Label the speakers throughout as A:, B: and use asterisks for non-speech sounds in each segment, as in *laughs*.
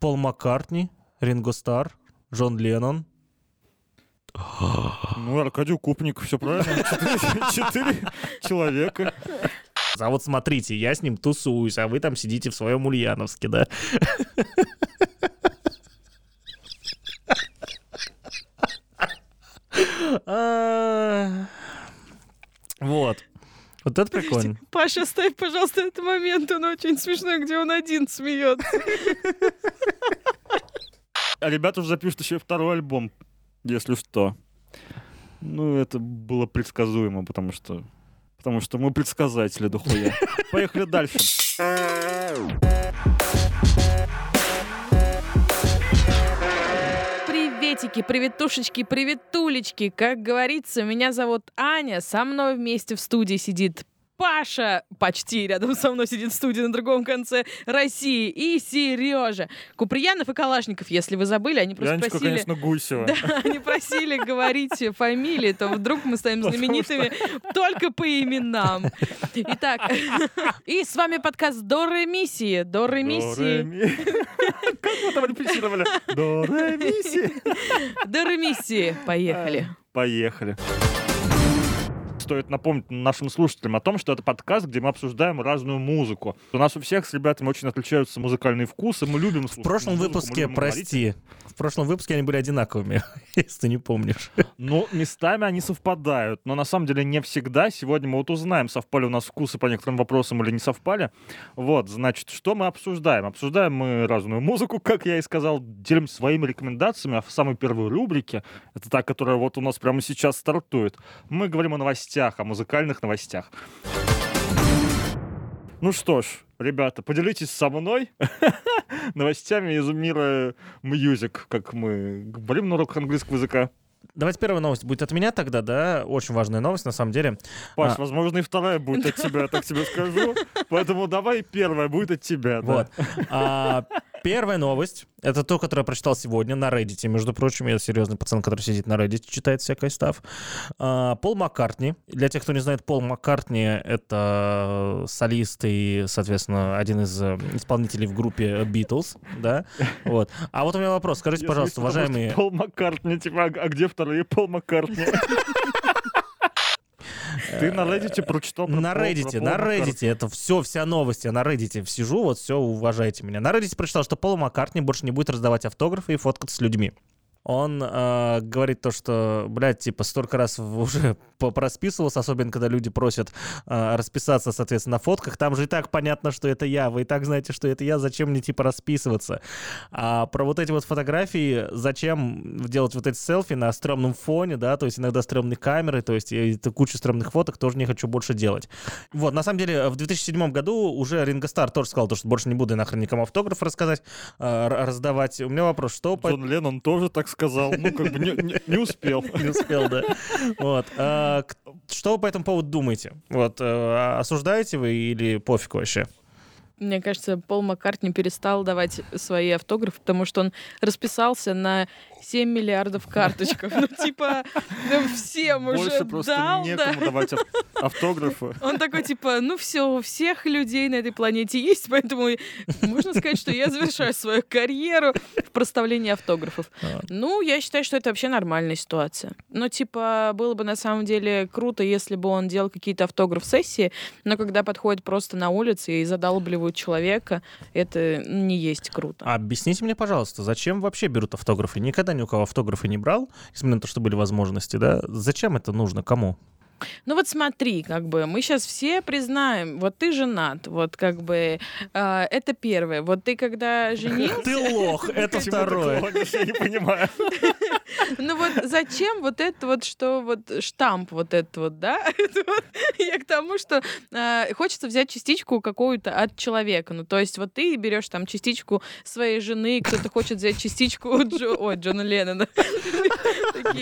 A: Пол Маккартни, Ринго Стар, Джон Леннон. *gasps*
B: Ну, Аркадий Купник, все правильно. *laughs* Четыре, человека.
A: А вот смотрите, я с ним тусуюсь, а вы там сидите в своем Ульяновске, да? *laughs* А, Вот. Вот это прикольно.
C: Паша, оставь, пожалуйста, этот момент. Он очень смешной, где он один смеется.
B: А ребята уже запишут еще второй альбом, если что. Ну, это было предсказуемо, потому что... Потому что мы предсказатели дохуя. Поехали дальше.
C: Приветики, приветушечки, приветулечки. Как говорится, меня зовут Аня. Со мной вместе в студии сидит Паша, почти рядом со мной сидит в студии на другом конце России, и Сережа. Куприянов и Калашников, если вы забыли, они просто
B: Янечка,
C: просили...
B: конечно, Гусева. *laughs*
C: Да, они просили говорить фамилии, то вдруг мы станем знаменитыми только по именам. Итак, *laughs* и с вами подкаст До Ремиссии. До Ремиссии.
B: До-ре-ми. *laughs* Как вы там репетировали? До-ре-ми-си.
C: До Ремиссии. Поехали.
B: Поехали. Стоит напомнить нашим слушателям о том, что это подкаст, где мы обсуждаем разную музыку. У нас у всех с ребятами очень отличаются музыкальные вкусы, мы любим слушать
A: В прошлом
B: музыку,
A: выпуске, прости, в прошлом выпуске они были одинаковыми, *laughs* если ты не помнишь.
B: Ну, местами они совпадают, но на самом деле не всегда. Сегодня мы вот узнаем, совпали у нас вкусы по некоторым вопросам или не совпали. Вот, значит, что мы обсуждаем? Обсуждаем мы разную музыку, как я и сказал, делимся своими рекомендациями. А в самой первой рубрике, это та, которая вот у нас прямо сейчас стартует, мы говорим о новостях, о музыкальных новостях. Ну что ж, ребята, поделитесь со мной *laughs* новостями из мира мьюзик, как мы говорим на уроках английского языка.
A: Давайте первая новость будет от меня тогда, да? Очень важная новость, на самом деле.
B: Паш,
A: А.
B: возможно, и вторая будет от тебя, так тебе скажу. *laughs* Поэтому давай первая будет от тебя. да.
A: Вот. Первая новость. Это то, которое я прочитал сегодня на Reddit. Между прочим, я серьезный пацан, который сидит на Reddit, читает всякое став. А, Пол Маккартни. Для тех, кто не знает, Пол Маккартни — это солист и, соответственно, один из э, исполнителей в группе Beatles, да? *laughs* Вот. А вот у меня вопрос. Скажите, пожалуйста, уважаемые...
B: Пол Маккартни, типа, а а где вторые Пол Маккартни? *laughs* Ты на Reddit прочитал про
A: На Reddit, на. Reddit, это все, вся новость, я на Reddit сижу, вот все, уважайте меня. На Reddit прочитал, что Пол Маккартни больше не будет раздавать автографы и фоткаться с людьми. Он э, говорит то, что, блядь, типа, столько раз *laughs* уже по- просписывался, особенно когда люди просят э, расписаться, соответственно, на фотках. Там же и так понятно, что это я. Вы и так знаете, что это я. Зачем мне, типа, расписываться? А про вот эти вот фотографии, зачем делать вот эти селфи на стрёмном фоне, да, то есть иногда стрёмные камеры, то есть это куча стрёмных фоток тоже не хочу больше делать. Вот, на самом деле, в 2007 году уже Ринго Стар тоже сказал, то, что больше не буду нахрен никому автограф рассказать, э, раздавать. У меня вопрос, что по
B: Джон Леннон тоже так. Ну, как бы не- не не успел. *laughs*
A: не успел, да. Вот. А, Что вы по этому поводу думаете? Вот, э, осуждаете вы или пофиг вообще?
C: Мне кажется, Пол Маккартни перестал давать свои автографы, потому что он расписался на 7 миллиардов карточков. Ну, типа, ну, всем уже
B: Больше просто
C: дал, да.
B: некому давать ав- автографы.
C: Он такой, типа, ну все, у всех людей на этой планете есть, поэтому можно сказать, что я завершаю свою карьеру в проставлении автографов.
A: Вот.
C: Ну, я считаю, что это вообще нормальная ситуация. Ну, типа, было бы на самом деле круто, если бы он делал какие-то автограф-сессии, но когда подходит просто на улице и задалбливают человека, это не есть круто.
A: Объясните мне, пожалуйста, зачем вообще берут автографы? Никогда ни у кого автографы не брал, несмотря на то, что были возможности, да? Зачем это нужно? Кому?
C: Ну вот смотри, как бы мы сейчас все признаем, вот ты женат, вот как бы э, это первое. Вот ты когда *laughs* женился,
A: Ты лох, *laughs* это второе.
B: Я не понимаю. *laughs* *laughs*
C: ну вот зачем вот это вот, что вот штамп вот этот вот, да? *laughs* Я к тому, что э, хочется взять частичку какую-то от человека. Ну то есть вот ты берешь там частичку своей жены, кто-то хочет взять частичку Джо... Ой, Джона Леннона. *laughs*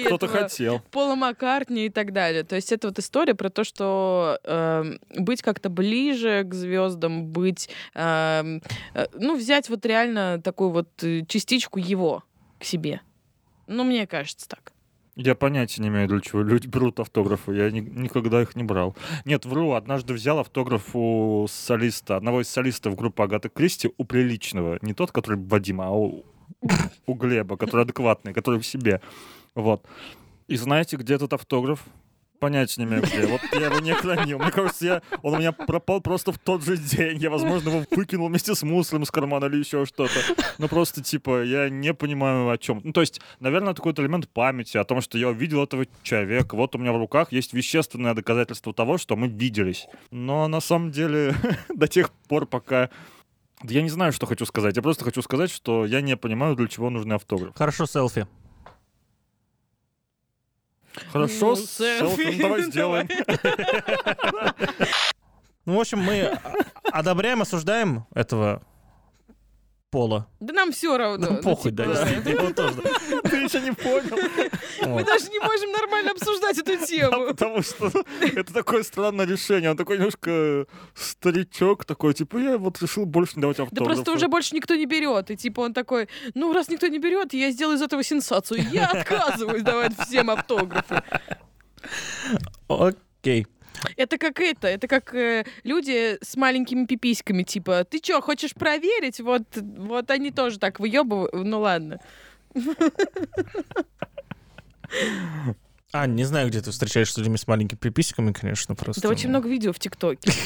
B: Кто-то хотел.
C: Пола Маккартни и так далее. То есть это вот история про то, что эм, быть как-то ближе к звездам, быть, эм, э, ну, взять вот реально такую вот э, частичку его к себе. Ну, мне кажется так.
B: Я понятия не имею, для чего люди берут автографы. Я ни- никогда их не брал. Нет, вру, однажды взял автограф у солиста, одного из солистов группы Агаты Кристи, у приличного. Не тот, который Вадима, а у, у Глеба, который адекватный, который в себе. Вот. И знаете, где этот автограф? Понятия не имею где. Вот я его не хранил. Мне кажется, я, он у меня пропал просто в тот же день. Я, возможно, его выкинул вместе с мусором из кармана или еще что-то. Ну, просто, типа, я не понимаю, о чем. Ну, то есть, наверное, это какой-то элемент памяти о том, что я увидел этого человека. Вот у меня в руках есть вещественное доказательство того, что мы виделись. Но на самом деле, *laughs* до тех пор, пока... Я не знаю, что хочу сказать. Я просто хочу сказать, что я не понимаю, для чего нужны автограф.
A: Хорошо, селфи.
B: Хорошо,
C: Ну,
B: селфи,
C: селфи,
B: ну, давай *laughs* сделаем. *laughs*
A: Ну, в общем, мы одобряем, осуждаем этого пола.
C: Да нам все равно.
A: Ну, похуй, да,
C: типа,
A: действительно, *laughs* его тоже.
B: Еще не понял. *laughs*
C: Мы даже не можем нормально обсуждать эту
B: Да,
C: тему.
B: потому что это такое странное решение. Он такой немножко старичок, такой, типа, я вот решил больше не давать
C: Да
B: автографы.
C: просто уже больше никто не берет. И типа он такой, ну раз никто не берет, я сделаю из этого сенсацию. Я *laughs* отказываюсь давать всем автографы.
A: Окей.
C: Это как это, это как э, люди с маленькими пиписьками, типа, ты чё, хочешь проверить? Вот, вот они тоже так выебывают. Ну ладно.
A: А, не знаю, где ты встречаешься с людьми с маленькими приписиками, конечно, просто.
C: Это очень
A: ну.
C: много видео в ТикТоке. *laughs*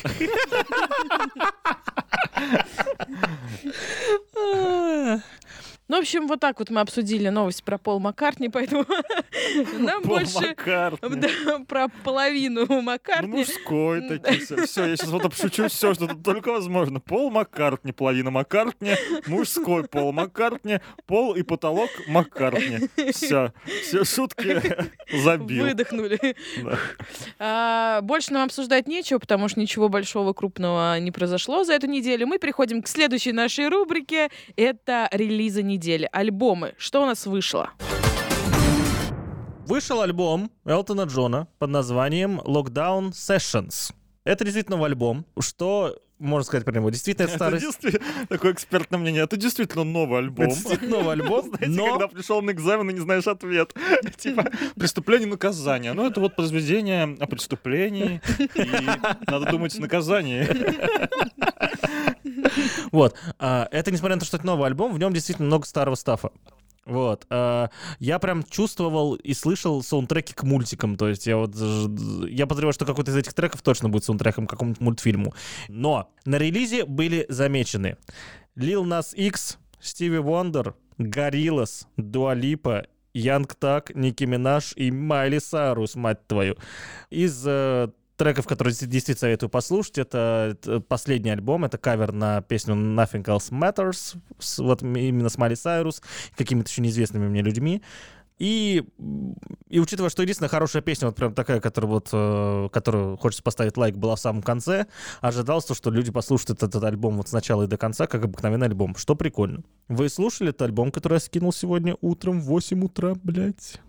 C: Ну, в общем, вот так вот мы обсудили новость про Пол Маккартни, поэтому *laughs* нам больше *laughs* про половину
B: Ну,
C: Маккартни.
B: мужской такие. Все, я сейчас вот обшучу все, что тут только возможно. Пол Маккартни, половина Маккартни, мужской Пол Маккартни, пол и потолок Маккартни. Все, все шутки *laughs* забил.
C: Выдохнули. А, больше нам обсуждать нечего, потому что ничего большого крупного не произошло за эту неделю. Мы переходим к следующей нашей рубрике. Это релизы недели. Альбомы. Что у нас вышло?
A: Вышел альбом Элтона Джона под названием Lockdown Sessions. Это действительно новый альбом. Что можно сказать про него? Действительно, это
B: Это
A: старый...
B: действительно такое экспертное мнение. Это действительно новый альбом.
A: Это действительно новый альбом, *laughs*
B: Знаете,
A: но...
B: когда пришел на экзамен и не знаешь ответ. *laughs* Типа, преступление, наказание. Ну, это вот произведение о преступлении. И надо думать о наказании. *laughs* *laughs*
A: Вот. а, Это несмотря на то, что это новый альбом, в нем действительно много старого стафа. Вот. а, Я прям чувствовал и слышал саундтреки к мультикам. То есть я вот... Я подозреваю, что какой-то из этих треков точно будет саундтреком к какому-то мультфильму. Но на релизе были замечены Lil Nas X, Стиви Вондер, Dua Lipa, Янг Так, Ники Минаж и Майли Сайрус, мать твою. Из э, треков, которые действительно советую послушать, это последний альбом, это кавер на песню Nothing Else Matters, с- вот именно с Майли Сайрус, какими-то еще неизвестными мне людьми. И, и учитывая, что единственная хорошая песня, вот прям такая, которая вот, э, которую хочется поставить лайк, была в самом конце, ожидалось то, что люди послушают этот, этот альбом вот с начала и до конца, как обыкновенный альбом, что прикольно. Вы слушали этот альбом, который я скинул сегодня утром в 8 утра, блядь?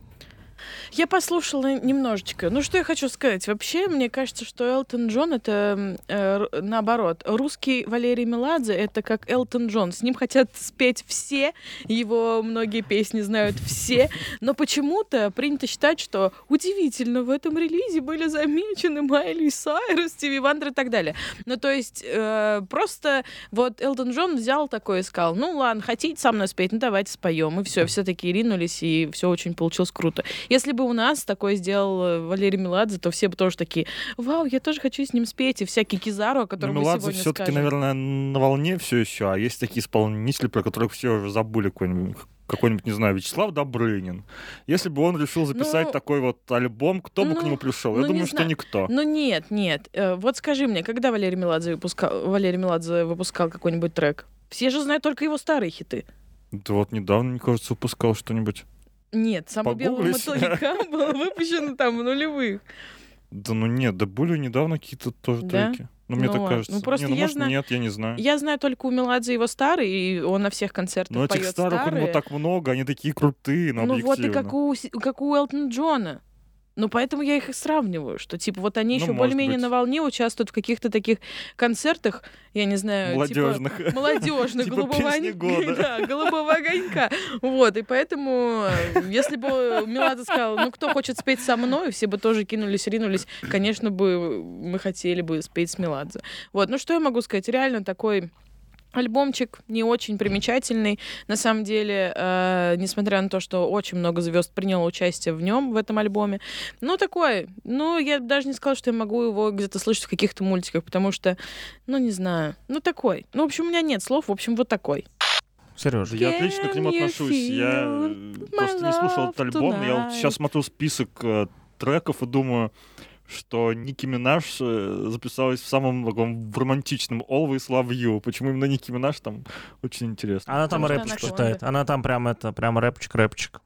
C: Я послушала немножечко. Ну, что я хочу сказать. Вообще, мне кажется, что Элтон Джон — это, э, наоборот, русский Валерий Меладзе — это как Элтон Джон. С ним хотят спеть все, его многие песни знают все, но почему-то принято считать, что удивительно, в этом релизе были замечены Майли Сайрус, Стиви Вандер и так далее. Ну, то есть, э, просто вот Элтон Джон взял такой и сказал, ну, ладно, хотите со мной спеть, ну, давайте споем. И все, все такие ринулись, и все очень получилось круто. Если бы у нас такое сделал э, Валерий Меладзе, то все бы тоже такие, вау, я тоже хочу с ним спеть, и всякий Кизару, о котором мы
B: Меладзе
C: сегодня
B: все-таки, наверное, на волне все еще, а есть такие исполнители, про которых все уже забыли какой-нибудь какой-нибудь, не знаю, Вячеслав Добрынин. Если бы он решил записать
C: Ну,
B: такой вот альбом, кто бы к
C: ну,
B: нему пришел?
C: ну,
B: Я думаю,
C: не
B: что
C: знаю.
B: никто.
C: Ну нет, нет. Э, Вот скажи мне, когда Валерий Меладзе выпускал, Валерий Меладзе выпускал какой-нибудь трек? Все же знают только его старые хиты.
B: Да вот недавно, мне кажется, выпускал что-нибудь.
C: Нет, самый белый мотылька *laughs* был выпущен там в нулевых.
B: Да ну нет, да были недавно какие-то тоже
C: Да?
B: треки. Ну, мне
C: Ну
B: так кажется.
C: Ну, просто
B: Не, ну,
C: я
B: может,
C: знаю-
B: нет, я не знаю.
C: Я знаю только у Меладзе его старые, и он на всех концертах
B: Но этих
C: поет
B: старых у него
C: старые.
B: так много, они такие крутые, но
C: Ну вот и как у, как у Элтона Джона. Ну, поэтому я их и сравниваю, что, типа, вот они
B: Ну,
C: еще более-менее на волне участвуют в каких-то таких концертах, я не знаю,
B: Молодежных.
C: типа, молодежных, *laughs*
B: Типа
C: голубого, *laughs* голубого огонька. Вот, и поэтому, э, если бы Меладзе сказал, ну, кто хочет спеть со мной, все бы тоже кинулись, ринулись, конечно бы мы хотели бы спеть с Меладзе. Вот, ну, что я могу сказать? Реально такой Альбомчик не очень примечательный. На самом деле, э, несмотря на то, что очень много звезд приняло участие в нем, в этом альбоме. Ну, такой. Ну, я даже не сказала, что я могу его где-то слышать в каких-то мультиках, потому что, ну, не знаю. Ну, такой. Ну, в общем, у меня нет слов. В общем, вот такой.
A: Сережа.
B: Я отлично к нему отношусь. Я э, просто не слушал этот альбом. Я вот сейчас смотрю список э, треков и думаю, что Ники Минаж э, записалась в самом таком в романтичном Always Love You. Почему именно Ники Минаж там очень интересно.
A: Она там
C: Потому
A: рэпчик
C: она
A: читает. Она там прям это, прям рэпчик-рэпчик.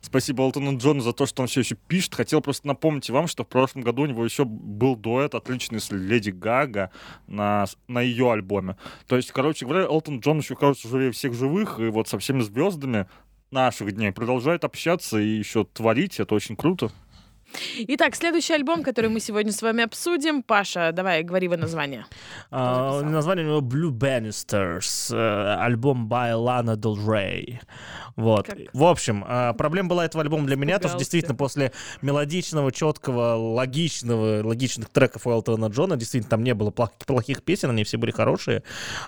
B: Спасибо Элтону Джону за то, что он все еще пишет. Хотел просто напомнить вам, что в прошлом году у него еще был дуэт отличный с Леди Гага на, на ее альбоме. То есть, короче говоря, Элтон Джон еще, кажется, живее всех живых, и вот со всеми звездами наших дней продолжает общаться и еще творить. Это очень круто.
C: Итак, следующий альбом, который мы сегодня с вами обсудим. Паша, давай, говори его название.
A: А, название у него Blue Bannisters, э, альбом by Lana Del Rey. Вот.
C: Как-
A: В общем, а, проблема была этого альбома для меня, то что действительно после мелодичного, четкого, логичного, логичных треков у Элтона Джона, действительно, там не было плох- плохих песен, они все были хорошие.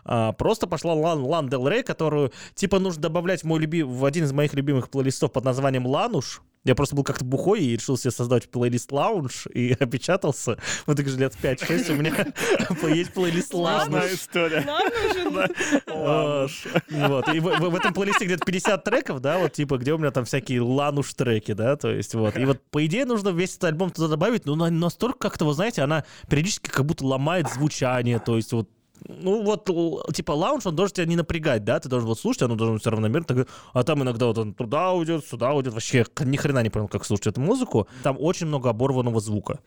A: А, Просто пошла Лан, Лан Дел Рей, которую, типа, нужно добавлять в, мой люби... в один из моих любимых плейлистов под названием «Лануш». Я просто был как-то бухой и решил себе создать плейлист «Лаунж» и *laughs* опечатался. Вот так же лет 5-6 у меня *laughs* есть плейлист «Лануш».
B: история.
A: Вот. Вот. И в, этом плейлисте где-то 50 треков, да, вот типа, где у меня там всякие лануш треки, да, то есть вот. И вот, по идее, нужно весь этот альбом туда добавить, но настолько как-то, вы знаете, она периодически как будто ломает звучание, то есть вот ну вот, типа, лаунж, он должен тебя не напрягать, да, ты должен вот слушать, оно должно быть все равномерно, а там иногда вот он туда уйдет, сюда уйдет, вообще ни хрена не понял, как слушать эту музыку, там очень много оборванного звука.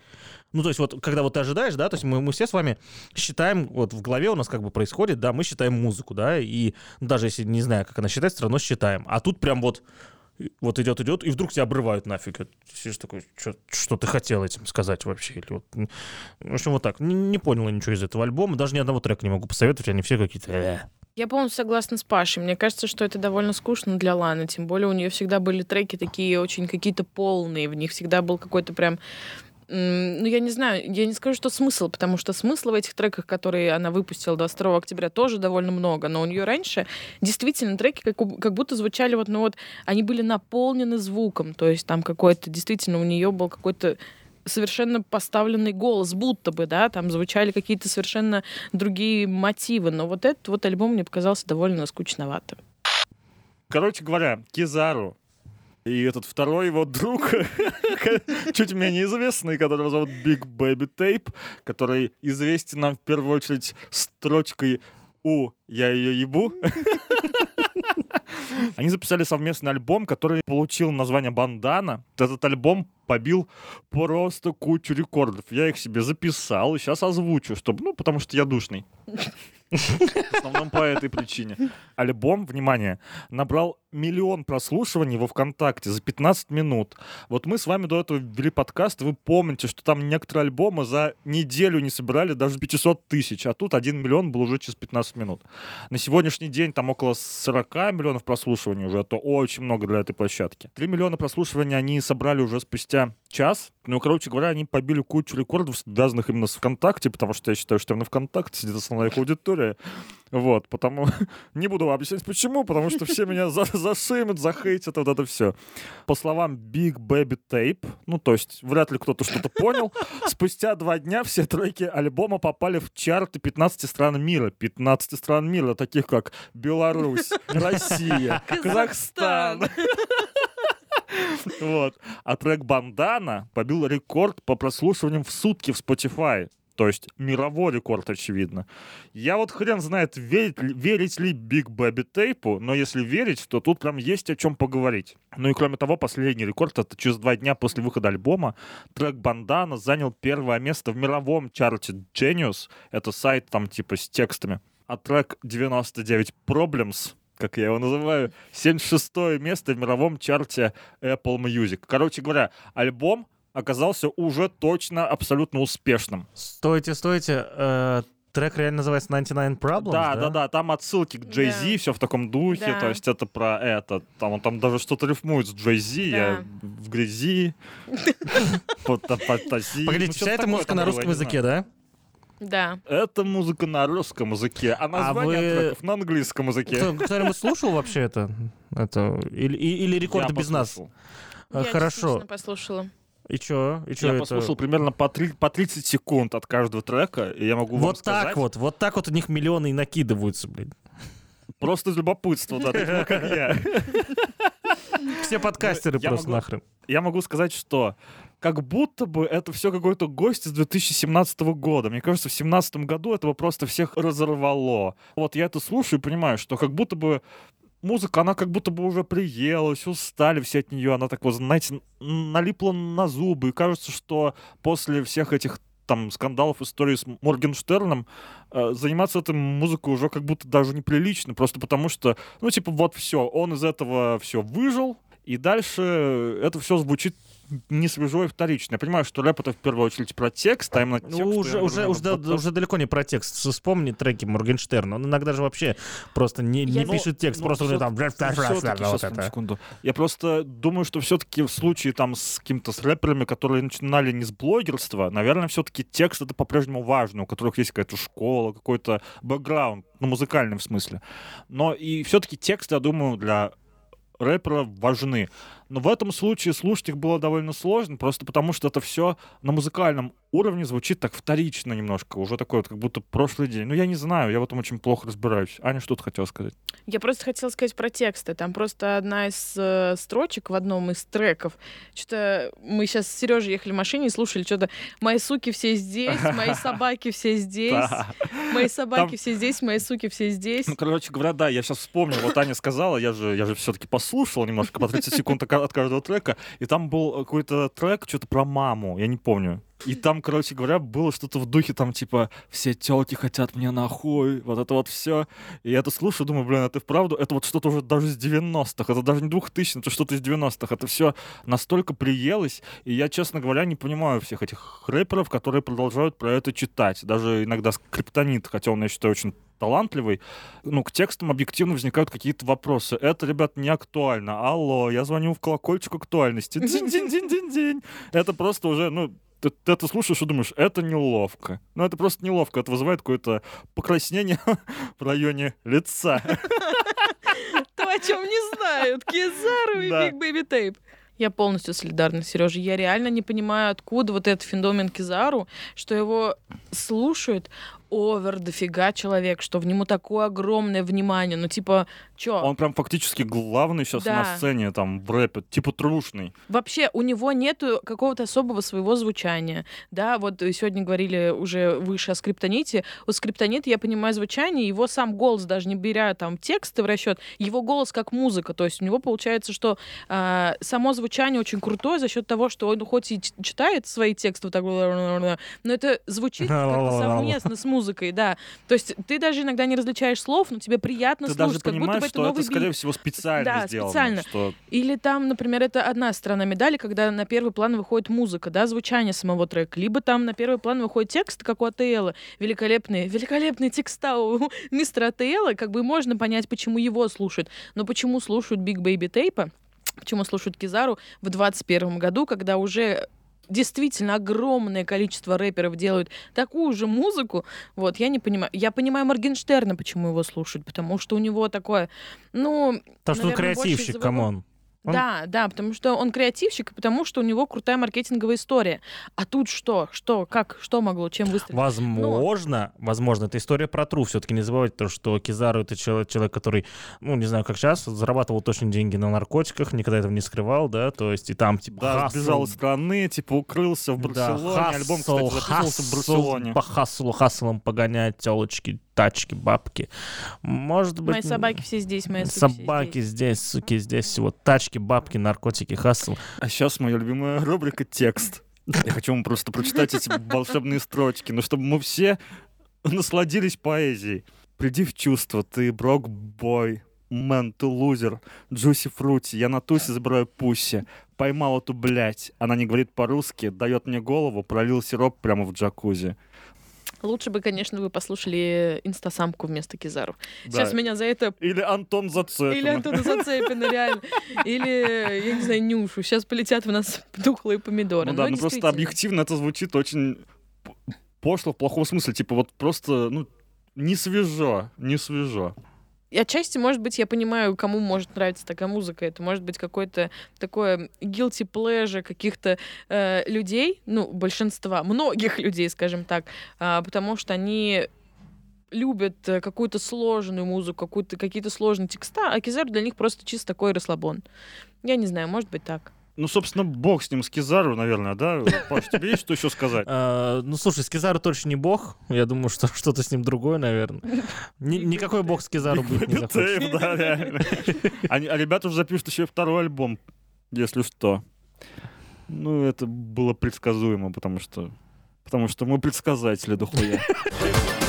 A: Ну, то есть вот, когда вот ты ожидаешь, да, то есть мы, мы все с вами считаем, вот в голове у нас как бы происходит, да, мы считаем музыку, да, и ну, даже если не знаю, как она считается, все равно считаем. А тут прям вот вот идет, идет, и вдруг тебя обрывают нафиг. Сидишь такой, «Чё- что ты хотел этим сказать вообще? Или вот, в общем, вот так. Не, не понял ничего из этого альбома, даже ни одного трека не могу посоветовать, они все какие-то... «Э».
C: Я полностью согласна с Пашей. Мне кажется, что это довольно скучно для Ланы. Тем более у нее всегда были треки такие очень какие-то полные. В них всегда был какой-то прям ну, я не знаю, я не скажу, что смысл, потому что смысла в этих треках, которые она выпустила 22 октября, тоже довольно много. Но у нее раньше действительно треки как, как будто звучали вот, ну вот, они были наполнены звуком. То есть там какой-то, действительно, у нее был какой-то совершенно поставленный голос, будто бы, да, там звучали какие-то совершенно другие мотивы. Но вот этот вот альбом мне показался довольно скучноватым.
B: Короче говоря, Кизару и этот второй его друг, *laughs* чуть менее известный, которого зовут Big Baby Tape, который известен нам в первую очередь строчкой «У, я ее ебу». *laughs* Они записали совместный альбом, который получил название «Бандана». Этот альбом побил просто кучу рекордов. Я их себе записал и сейчас озвучу, чтобы, ну, потому что я душный. *laughs* В основном по этой причине. Альбом, внимание, набрал миллион прослушиваний во ВКонтакте за 15 минут. Вот мы с вами до этого ввели подкаст, вы помните, что там некоторые альбомы за неделю не собирали даже 500 тысяч, а тут 1 миллион был уже через 15 минут. На сегодняшний день там около 40 миллионов прослушиваний уже, это очень много для этой площадки. 3 миллиона прослушиваний они собрали уже спустя час. Ну, короче говоря, они побили кучу рекордов, связанных именно с ВКонтакте, потому что я считаю, что именно ВКонтакте сидит основная их аудитория. Вот, потому... *laughs* Не буду вам объяснять, почему, потому что все меня за *laughs* зашимят, захейтят, вот это все. По словам Big Baby Tape, ну, то есть вряд ли кто-то что-то понял, *laughs* спустя два дня все треки альбома попали в чарты 15 стран мира. 15 стран мира, таких как Беларусь, Россия, Казахстан. Вот. А трек «Бандана» побил рекорд по прослушиваниям в сутки в Spotify. То есть мировой рекорд, очевидно. Я вот хрен знает, верить, верить ли Big Baby Tape, но если верить, то тут прям есть о чем поговорить. Ну и кроме того, последний рекорд, это через два дня после выхода альбома, трек «Бандана» занял первое место в мировом чарте Genius. Это сайт там типа с текстами. А трек «99 Problems» как я его называю, 76 место в мировом чарте Apple Music. Короче говоря, альбом оказался уже точно абсолютно успешным.
A: Стойте, стойте. э, трек реально называется 99 Problems,
B: да, да, да, там отсылки к Джей Зи,
C: Да.
B: все в таком духе,
C: Да.
B: то есть это про это, там он там даже что-то рифмует с Джей Зи, я в грязи, *laughs* потаси.
A: Погодите, вся эта музыка на русском языке, да?
C: Да.
B: Это музыка на русском языке, а название
A: вы-
B: треков на английском языке.
A: Кто- Кто-нибудь слушал вообще это? это или, или рекорды без нас? А,
C: Я
A: Хорошо.
C: послушала.
A: И чё? И чё
B: Я
A: это?
B: послушал примерно по, три- по 30 секунд от каждого трека, и я могу
A: Вот так
B: сказать,
A: вот, вот так вот у них миллионы и накидываются, блин.
B: просто из любопытства, да, такого, как я.
A: Все подкастеры
B: я
A: просто
B: могу-
A: нахрен.
B: Я могу сказать, что как будто бы это все какой-то гость из 2017 года. Мне кажется, в 2017 году этого просто всех разорвало. Вот я это слушаю и понимаю, что как будто бы музыка, она как будто бы уже приелась, устали все от нее, она так вот, знаете, налипла на зубы. И кажется, что после всех этих там скандалов, истории с Моргенштерном, э, заниматься этой музыкой уже как будто даже неприлично, просто потому что, ну, типа, вот все, он из этого все выжил, и дальше это все звучит не свежо и вторично. Я понимаю, что рэп это в первую очередь про текст, а именно текст...
A: Ну, уже, уже, уже,
B: вот-
A: уже далеко не про текст. Вспомни треки Моргенштерна. Он иногда же вообще просто не, не
C: Я-
A: пишет текст,
B: ну,
A: просто
B: всё-
A: там... Вот это.
B: секунду. Я просто думаю, что все-таки в случае там с каким-то с рэперами, которые начинали не с блогерства, наверное, все-таки текст это по-прежнему важно, у которых есть какая-то школа, какой-то бэкграунд, ну, музыкальный в смысле. Но и все-таки тексты, я думаю, для рэпера важны. Но в этом случае слушать их было довольно сложно, просто потому что это все на музыкальном уровне звучит так вторично немножко, уже такой вот, как будто прошлый день. Ну, я не знаю, я в этом очень плохо разбираюсь. Аня, что ты хотела сказать?
C: Я просто хотела сказать про тексты. Там просто одна из э, строчек в одном из треков. Что-то мы сейчас с Сережей ехали в машине и слушали что-то «Мои суки все здесь, мои *laughs* собаки все здесь, мои собаки все здесь, мои суки все здесь».
B: Ну, короче говоря, да, я сейчас вспомнил, вот Аня сказала, я же, я же все-таки послушал немножко по 30 секунд от ка- от каждого трека, и там был какой-то трек, что-то про маму, я не помню. И там, короче говоря, было что-то в духе, там, типа, все телки хотят мне нахуй, вот это вот все. И я это слушаю, думаю, блин, это вправду, это вот что-то уже даже из 90-х, это даже не 2000 это что-то из 90-х, это все настолько приелось, и я, честно говоря, не понимаю всех этих рэперов, которые продолжают про это читать, даже иногда скриптонит, хотя он, я считаю, очень талантливый, ну, к текстам объективно возникают какие-то вопросы. Это, ребят, не актуально. Алло, я звоню в колокольчик актуальности. Динь-динь-динь-динь-динь. Это просто уже, ну, ты, ты это слушаешь и думаешь, это неловко. Ну, это просто неловко. Это вызывает какое-то покраснение *laughs* в районе лица. *laughs*
C: То, о чем не знают Кизару и. Big Baby Tape. Я полностью солидарна, Сережа. Я реально не понимаю, откуда вот этот феномен Кизару, что его слушают over дофига человек, что к нему такое огромное внимание. Ну, типа, чё?
B: Он прям фактически главный сейчас
C: Да.
B: на сцене, там, в рэпе, типа трушный.
C: Вообще, у него нету какого-то особого своего звучания. Да, вот сегодня говорили уже выше о скриптоните. У скриптонита, я понимаю звучание, его сам голос, даже не беря там тексты в расчет, его голос как музыка. То есть у него получается, что а, само звучание очень крутое за счет того, что он хоть и читает свои тексты вот так, но это звучит как-то совместно с музыкой, да. То есть ты даже иногда не различаешь слов, но тебе приятно
B: Ты
C: слушать,
B: даже
C: как будто
B: понимаешь,
C: бы это
B: что
C: новый
B: это, скорее
C: бит.
B: всего, специально
C: Да,
B: сделано.
C: специально.
B: Что
C: Или там, например, это одна сторона медали, когда на первый план выходит музыка, да, звучание самого трека. Либо там на первый план выходит текст, как у АТЛа. Великолепные, великолепные текста *laughs* у мистера АТЛа. Как бы можно понять, почему его слушают. Но почему слушают Big Baby Tape а, почему слушают Кизару в 21 году, когда уже действительно огромное количество рэперов делают такую же музыку, вот, я не понимаю. Я понимаю Моргенштерна, почему его слушают, потому что у него такое, ну...
A: Потому что он креативщик,
C: come
A: on. Он-
C: Да, да, потому что он креативщик, и потому что у него крутая маркетинговая история. А тут что? Что? Как? Что могло? Чем выстрелить?
A: Возможно, возможно, это история про тру. Все-таки не забывайте то, что Кизару это человек, человек, который, ну, не знаю, как сейчас, зарабатывал точно деньги на наркотиках, никогда этого не скрывал, да, то есть и там, типа,
B: да,
A: хасл,
B: сбежал из страны, типа укрылся в
A: да,
B: Барселоне. Альбом, кстати,
A: хасл,
B: записывался в
A: хасл,
B: Барселоне.
A: По хаслу, хаслом погонять телочки, тачки, бабки. Может быть...
C: Мои собаки все здесь, мои суки все
A: Собаки
C: здесь.
A: здесь, суки здесь, всего тачки, бабки, наркотики, хасл.
B: А сейчас моя любимая рубрика «Текст». Я хочу вам просто прочитать эти волшебные строчки, но чтобы мы все насладились поэзией. Приди в чувство, ты брок-бой. Мэн, ты лузер. Джуси Фрути, я на тусе забираю пусси. Поймал эту блядь. Она не говорит по-русски, дает мне голову, пролил сироп прямо в джакузи.
C: Лучше бы, конечно, вы послушали инстасамку вместо Кизару.
B: Да.
C: Сейчас меня за это...
B: Или Антон Зацепин.
C: Или Антона Зацепина, реально. Или, я не знаю, Нюшу. Сейчас полетят в нас духлые помидоры.
B: Ну да, ну просто объективно это звучит очень пошло в плохом смысле. Типа вот просто, ну, не свежо, не свежо.
C: И отчасти, может быть, я понимаю, кому может нравиться такая музыка. Это может быть какое-то такое guilty pleasure каких-то э, людей, ну, большинства, многих людей, скажем так, а, потому что они любят э, какую-то сложную музыку, какую-то, какие-то сложные текста, а Кизар для них просто чисто такой расслабон. Я не знаю, может быть так.
B: Ну, собственно, бог с ним, с Кизару, наверное, да? Паш, тебе есть что еще сказать? *laughs*
A: А, ну, слушай, Скизару точно не бог. Я думаю, что *laughs* что-то с ним другое, наверное. Ни- никакой бог Скизару быть не захочет.
B: Да, реально. Они- А ребята уже запишут еще и второй альбом, если что. Ну, это было предсказуемо, потому что... Потому что мы предсказатели дохуя. *laughs*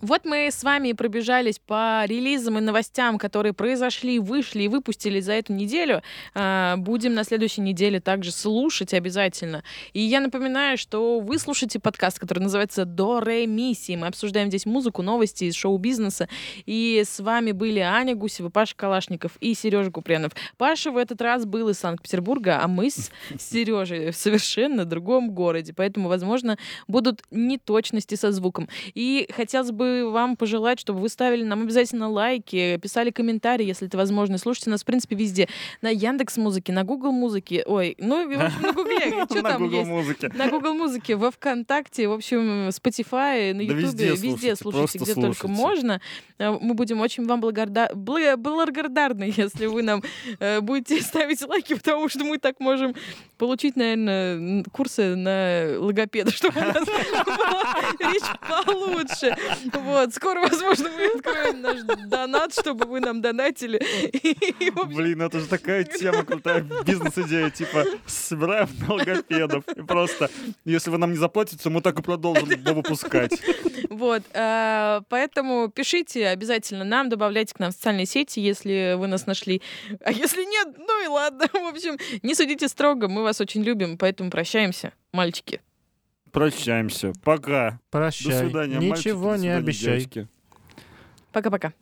C: Вот мы с вами пробежались по релизам и новостям, которые произошли, вышли и выпустили за эту неделю. А, Будем на следующей неделе также слушать обязательно. И я напоминаю, что вы слушаете подкаст, который называется «До Ре Миссии». Мы обсуждаем здесь музыку, новости из шоу-бизнеса. И с вами были Аня Гусева, Паша Калашников и Сережа Купренов. Паша в этот раз был из Санкт-Петербурга, а мы с Сережей в совершенно другом городе. Поэтому, возможно, будут неточности со звуком. И хотелось бы вам пожелать, чтобы вы ставили нам обязательно лайки, писали комментарии, если это возможно. Слушайте нас, в принципе, везде. На Яндекс Музыке, на Google Музыке. Ой, ну, и, в общем, на Гугле. *laughs* Что там
B: Google
C: есть?
B: музыке.
C: На Google Музыке, во Вконтакте, в общем, Spotify, на Ютубе,
B: везде слушайте,
C: где только можно. Э, Мы будем очень вам благодарны, *laughs* если вы нам э, будете *laughs* ставить лайки, потому что мы так можем получить, наверное, курсы на логопеда, чтобы у нас была речь получше. Вот, скоро, возможно, мы откроем наш донат, чтобы вы нам донатили.
B: Блин, это же такая тема крутая, бизнес-идея, типа, собираем логопедов. И просто, если вы нам не заплатите, мы так и продолжим выпускать.
C: Вот, э, поэтому пишите обязательно нам, добавляйте к нам в социальные сети, если вы нас нашли. А если нет, ну и ладно. *laughs* В общем, не судите строго, мы вас очень любим, поэтому прощаемся, мальчики.
B: Прощаемся. Пока. До
A: Прощай.
B: свидания, мальчики,
A: Ничего
B: до
A: не
B: свидания,
A: обещай.
B: девочки.
C: Пока-пока.